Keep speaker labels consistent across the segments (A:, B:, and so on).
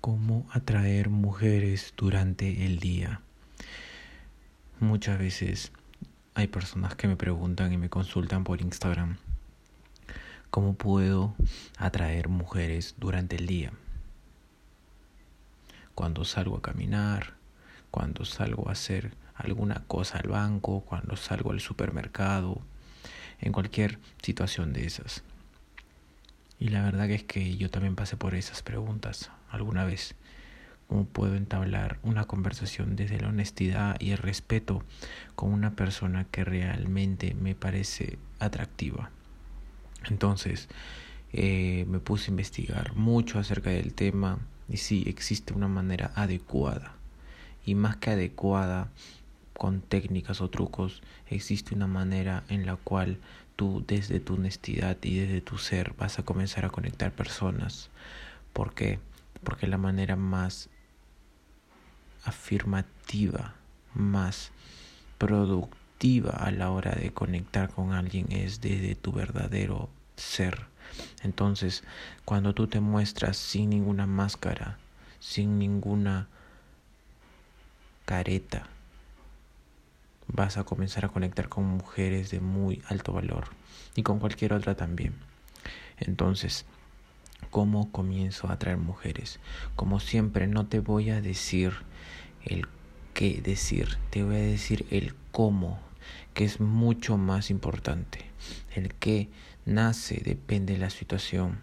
A: cómo atraer mujeres durante el día. Muchas veces hay personas que me preguntan y me consultan por Instagram cómo puedo atraer mujeres durante el día. Cuando salgo a caminar, cuando salgo a hacer alguna cosa al banco, cuando salgo al supermercado, en cualquier situación de esas. Y la verdad es que yo también pasé por esas preguntas alguna vez. ¿Cómo puedo entablar una conversación desde la honestidad y el respeto con una persona que realmente me parece atractiva? Entonces, eh, me puse a investigar mucho acerca del tema y sí, existe una manera adecuada. Y más que adecuada, con técnicas o trucos, existe una manera en la cual tú desde tu honestidad y desde tu ser vas a comenzar a conectar personas. ¿Por qué? Porque la manera más afirmativa, más productiva a la hora de conectar con alguien es desde tu verdadero ser. Entonces, cuando tú te muestras sin ninguna máscara, sin ninguna careta, vas a comenzar a conectar con mujeres de muy alto valor y con cualquier otra también. Entonces, ¿cómo comienzo a atraer mujeres? Como siempre, no te voy a decir el qué decir, te voy a decir el cómo, que es mucho más importante. El qué nace depende de la situación,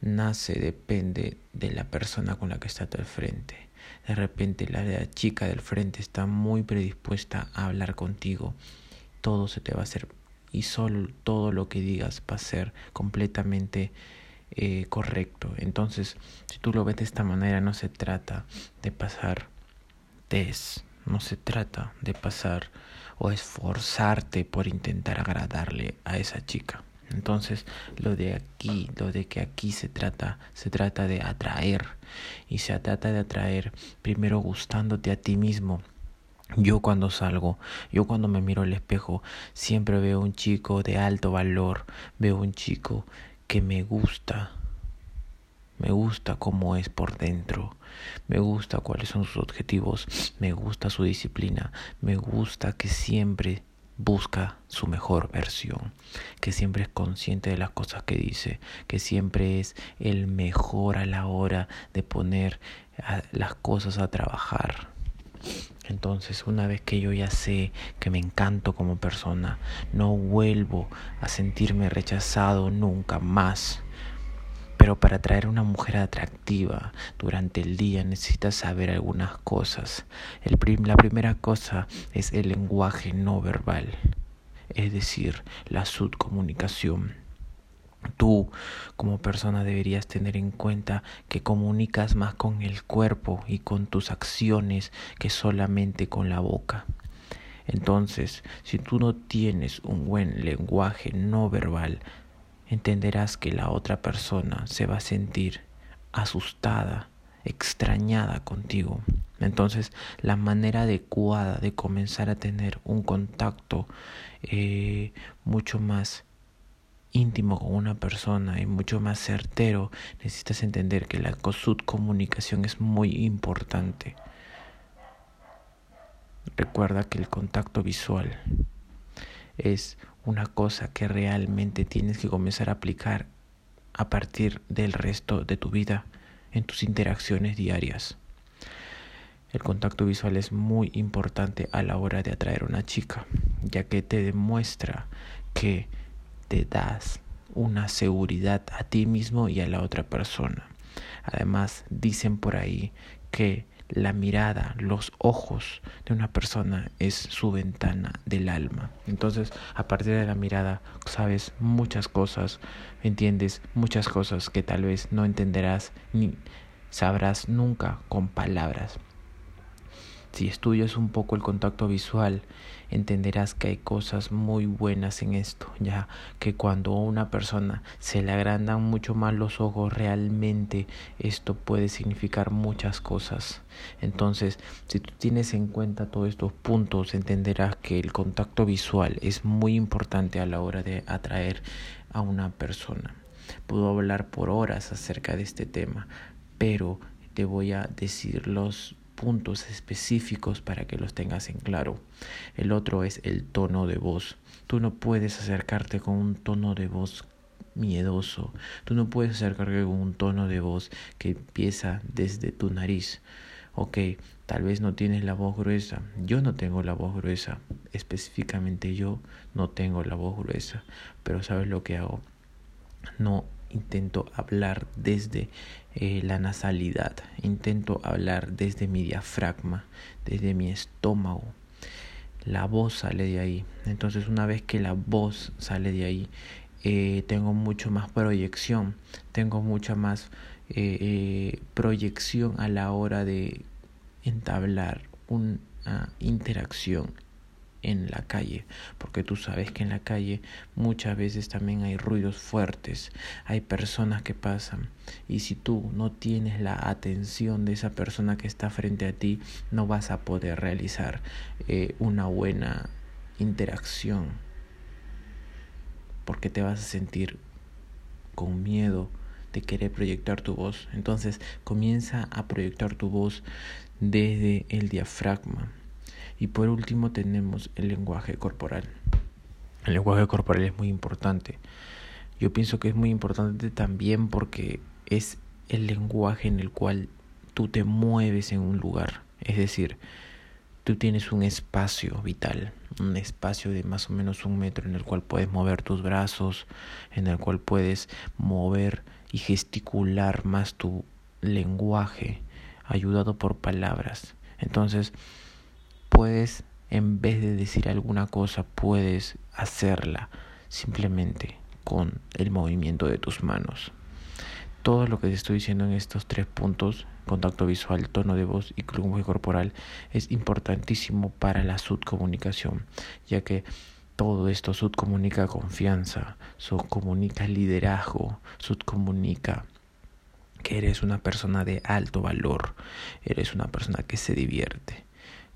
A: nace depende de la persona con la que está al frente de repente la chica del frente está muy predispuesta a hablar contigo, todo se te va a hacer y solo todo lo que digas va a ser completamente eh, correcto. Entonces, si tú lo ves de esta manera, no se trata de pasar test, no se trata de pasar o esforzarte por intentar agradarle a esa chica. Entonces, lo de aquí, lo de que aquí se trata, se trata de atraer. Y se trata de atraer primero gustándote a ti mismo. Yo cuando salgo, yo cuando me miro al espejo, siempre veo un chico de alto valor, veo un chico que me gusta, me gusta cómo es por dentro, me gusta cuáles son sus objetivos, me gusta su disciplina, me gusta que siempre busca su mejor versión, que siempre es consciente de las cosas que dice, que siempre es el mejor a la hora de poner las cosas a trabajar. Entonces, una vez que yo ya sé que me encanto como persona, no vuelvo a sentirme rechazado nunca más. Pero para atraer a una mujer atractiva durante el día necesitas saber algunas cosas. La primera cosa es el lenguaje no verbal, es decir, la subcomunicación. Tú como persona deberías tener en cuenta que comunicas más con el cuerpo y con tus acciones que solamente con la boca. Entonces, si tú no tienes un buen lenguaje no verbal, entenderás que la otra persona se va a sentir asustada, extrañada contigo. Entonces, la manera adecuada de comenzar a tener un contacto eh, mucho más íntimo con una persona y mucho más certero, necesitas entender que la comunicación es muy importante. Recuerda que el contacto visual es una cosa que realmente tienes que comenzar a aplicar a partir del resto de tu vida en tus interacciones diarias. El contacto visual es muy importante a la hora de atraer a una chica, ya que te demuestra que te das una seguridad a ti mismo y a la otra persona. Además, dicen por ahí que la mirada, los ojos de una persona es su ventana del alma. Entonces, a partir de la mirada, sabes muchas cosas, entiendes muchas cosas que tal vez no entenderás ni sabrás nunca con palabras. Si estudias un poco el contacto visual, entenderás que hay cosas muy buenas en esto, ya que cuando a una persona se le agrandan mucho más los ojos, realmente esto puede significar muchas cosas. Entonces, si tú tienes en cuenta todos estos puntos, entenderás que el contacto visual es muy importante a la hora de atraer a una persona. Puedo hablar por horas acerca de este tema, pero te voy a decir los puntos específicos para que los tengas en claro. El otro es el tono de voz. Tú no puedes acercarte con un tono de voz miedoso. Tú no puedes acercarte con un tono de voz que empieza desde tu nariz. Ok, tal vez no tienes la voz gruesa. Yo no tengo la voz gruesa. Específicamente yo no tengo la voz gruesa. Pero ¿sabes lo que hago? No intento hablar desde eh, la nasalidad, intento hablar desde mi diafragma, desde mi estómago. La voz sale de ahí. Entonces una vez que la voz sale de ahí, eh, tengo mucho más proyección, tengo mucha más eh, proyección a la hora de entablar una interacción en la calle, porque tú sabes que en la calle muchas veces también hay ruidos fuertes, hay personas que pasan y si tú no tienes la atención de esa persona que está frente a ti, no vas a poder realizar eh, una buena interacción, porque te vas a sentir con miedo de querer proyectar tu voz. Entonces comienza a proyectar tu voz desde el diafragma y por último tenemos el lenguaje corporal. El lenguaje corporal es muy importante. Yo pienso que es muy importante también porque es el lenguaje en el cual tú te mueves en un lugar. Es decir, tú tienes un espacio vital, un espacio de más o menos un metro en el cual puedes mover tus brazos, en el cual puedes mover y gesticular más tu lenguaje, ayudado por palabras. Entonces, puedes, en vez de decir alguna cosa, puedes hacerla simplemente con el movimiento de tus manos. Todo lo que te estoy diciendo en estos tres puntos, contacto visual, tono de voz y lenguaje corporal, es importantísimo para la subcomunicación, ya que todo esto subcomunica confianza, subcomunica liderazgo, subcomunica que eres una persona de alto valor, eres una persona que se divierte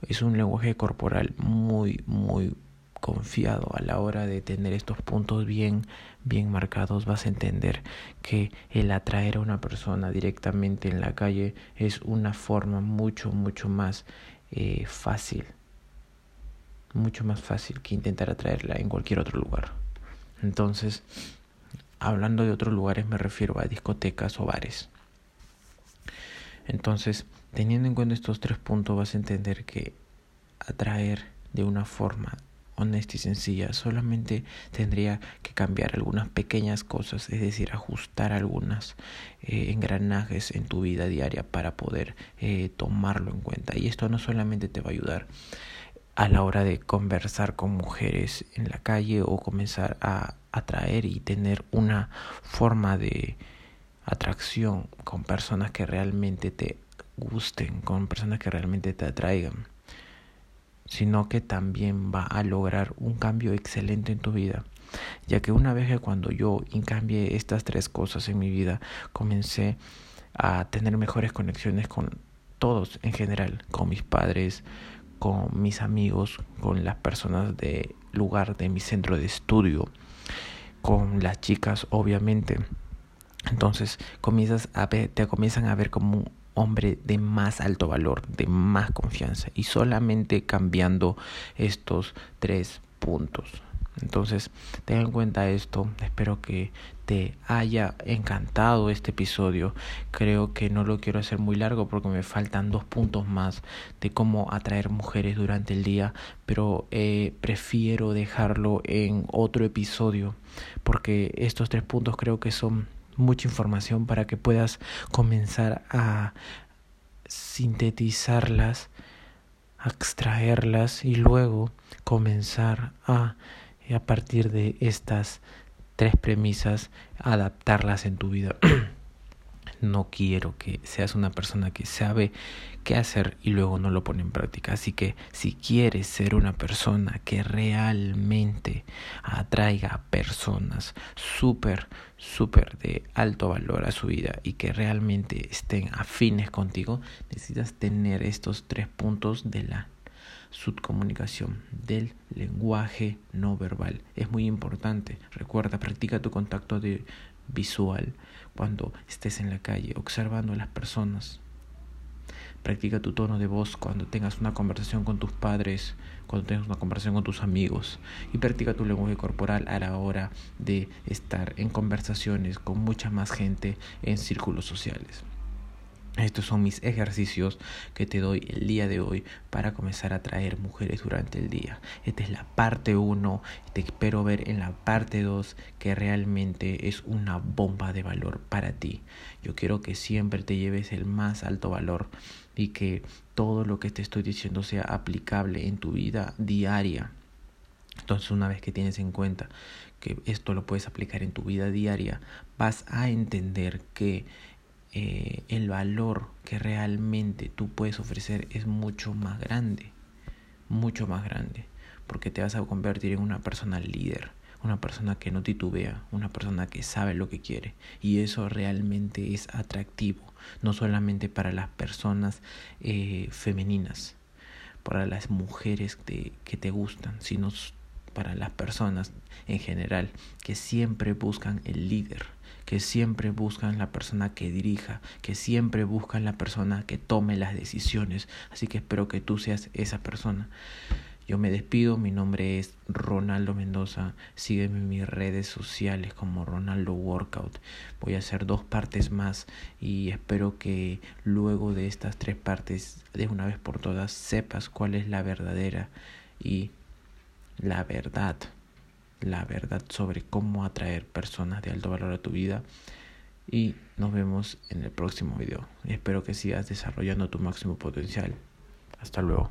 A: es un lenguaje corporal muy, muy confiado a la hora de tener estos puntos bien bien marcados. Vas a entender que el atraer a una persona directamente en la calle es una forma mucho mucho más eh, fácil mucho más fácil que intentar atraerla en cualquier otro lugar. Entonces hablando de otros lugares me refiero a discotecas o bares. Entonces Teniendo en cuenta estos tres puntos vas a entender que atraer de una forma honesta y sencilla solamente tendría que cambiar algunas pequeñas cosas, es decir, ajustar algunas eh, engranajes en tu vida diaria para poder eh, tomarlo en cuenta. Y esto no solamente te va a ayudar a la hora de conversar con mujeres en la calle o comenzar a atraer y tener una forma de atracción con personas que realmente te gusten, con personas que realmente te atraigan, sino que también va a lograr un cambio excelente en tu vida. Ya que una vez que cuando yo cambié estas tres cosas en mi vida, comencé a tener mejores conexiones con todos en general, con mis padres, con mis amigos, con las personas de lugar de mi centro de estudio, con las chicas obviamente. Entonces comienzas a ver, te comienzan a ver como hombre de más alto valor, de más confianza y solamente cambiando estos tres puntos. Entonces, ten en cuenta esto. Espero que te haya encantado este episodio. Creo que no lo quiero hacer muy largo porque me faltan dos puntos más de cómo atraer mujeres durante el día, pero eh, prefiero dejarlo en otro episodio porque estos tres puntos creo que son mucha información para que puedas comenzar a sintetizarlas, extraerlas y luego comenzar a, a partir de estas tres premisas, adaptarlas en tu vida. no quiero que seas una persona que sabe qué hacer y luego no lo pone en práctica. Así que si quieres ser una persona que realmente atraiga a personas súper, súper de alto valor a su vida y que realmente estén afines contigo, necesitas tener estos tres puntos de la subcomunicación del lenguaje no verbal. Es muy importante. Recuerda, practica tu contacto de visual cuando estés en la calle observando a las personas Practica tu tono de voz cuando tengas una conversación con tus padres, cuando tengas una conversación con tus amigos. Y practica tu lenguaje corporal a la hora de estar en conversaciones con mucha más gente en círculos sociales. Estos son mis ejercicios que te doy el día de hoy para comenzar a atraer mujeres durante el día. Esta es la parte 1. Te espero ver en la parte 2 que realmente es una bomba de valor para ti. Yo quiero que siempre te lleves el más alto valor y que todo lo que te estoy diciendo sea aplicable en tu vida diaria. Entonces una vez que tienes en cuenta que esto lo puedes aplicar en tu vida diaria, vas a entender que eh, el valor que realmente tú puedes ofrecer es mucho más grande, mucho más grande, porque te vas a convertir en una persona líder, una persona que no titubea, una persona que sabe lo que quiere. Y eso realmente es atractivo, no solamente para las personas eh, femeninas, para las mujeres que te gustan, sino para las personas en general que siempre buscan el líder, que siempre buscan la persona que dirija, que siempre buscan la persona que tome las decisiones. Así que espero que tú seas esa persona. Yo me despido, mi nombre es Ronaldo Mendoza, sígueme en mis redes sociales como Ronaldo Workout. Voy a hacer dos partes más y espero que luego de estas tres partes, de una vez por todas, sepas cuál es la verdadera y la verdad, la verdad sobre cómo atraer personas de alto valor a tu vida. Y nos vemos en el próximo video. Espero que sigas desarrollando tu máximo potencial. Hasta luego.